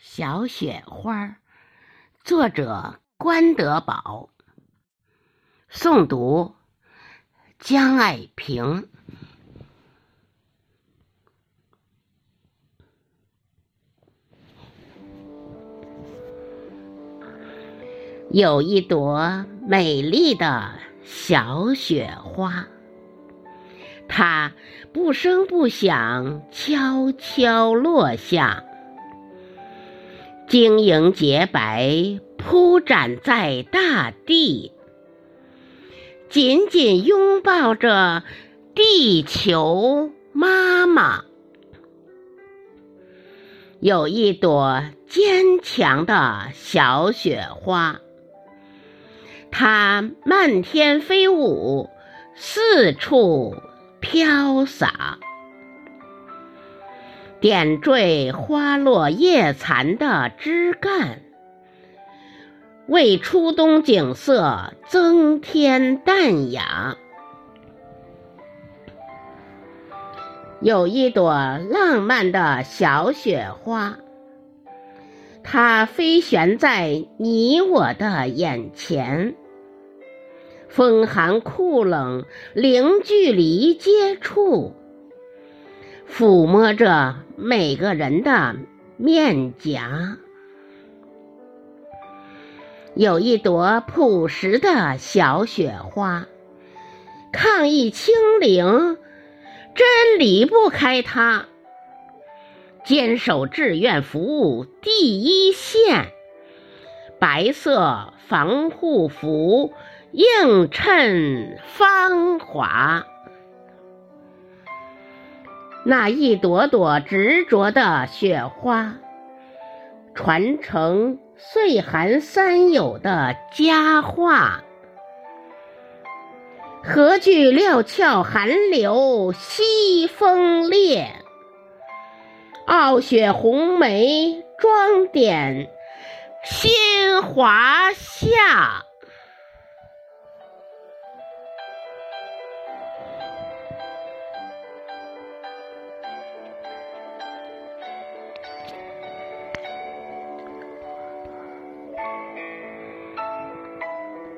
小雪花，作者关德宝，诵读江爱萍。有一朵美丽的小雪花，它不声不响，悄悄落下。晶莹洁白，铺展在大地，紧紧拥抱着地球妈妈。有一朵坚强的小雪花，它漫天飞舞，四处飘洒。点缀花落叶残的枝干，为初冬景色增添淡雅。有一朵浪漫的小雪花，它飞旋在你我的眼前，风寒酷冷零距离接触。抚摸着每个人的面颊，有一朵朴实的小雪花，抗疫清零，真离不开它。坚守志愿服务第一线，白色防护服映衬芳华。那一朵朵执着的雪花，传承岁寒三友的佳话。何惧料峭寒流西风烈？傲雪红梅装点新华夏。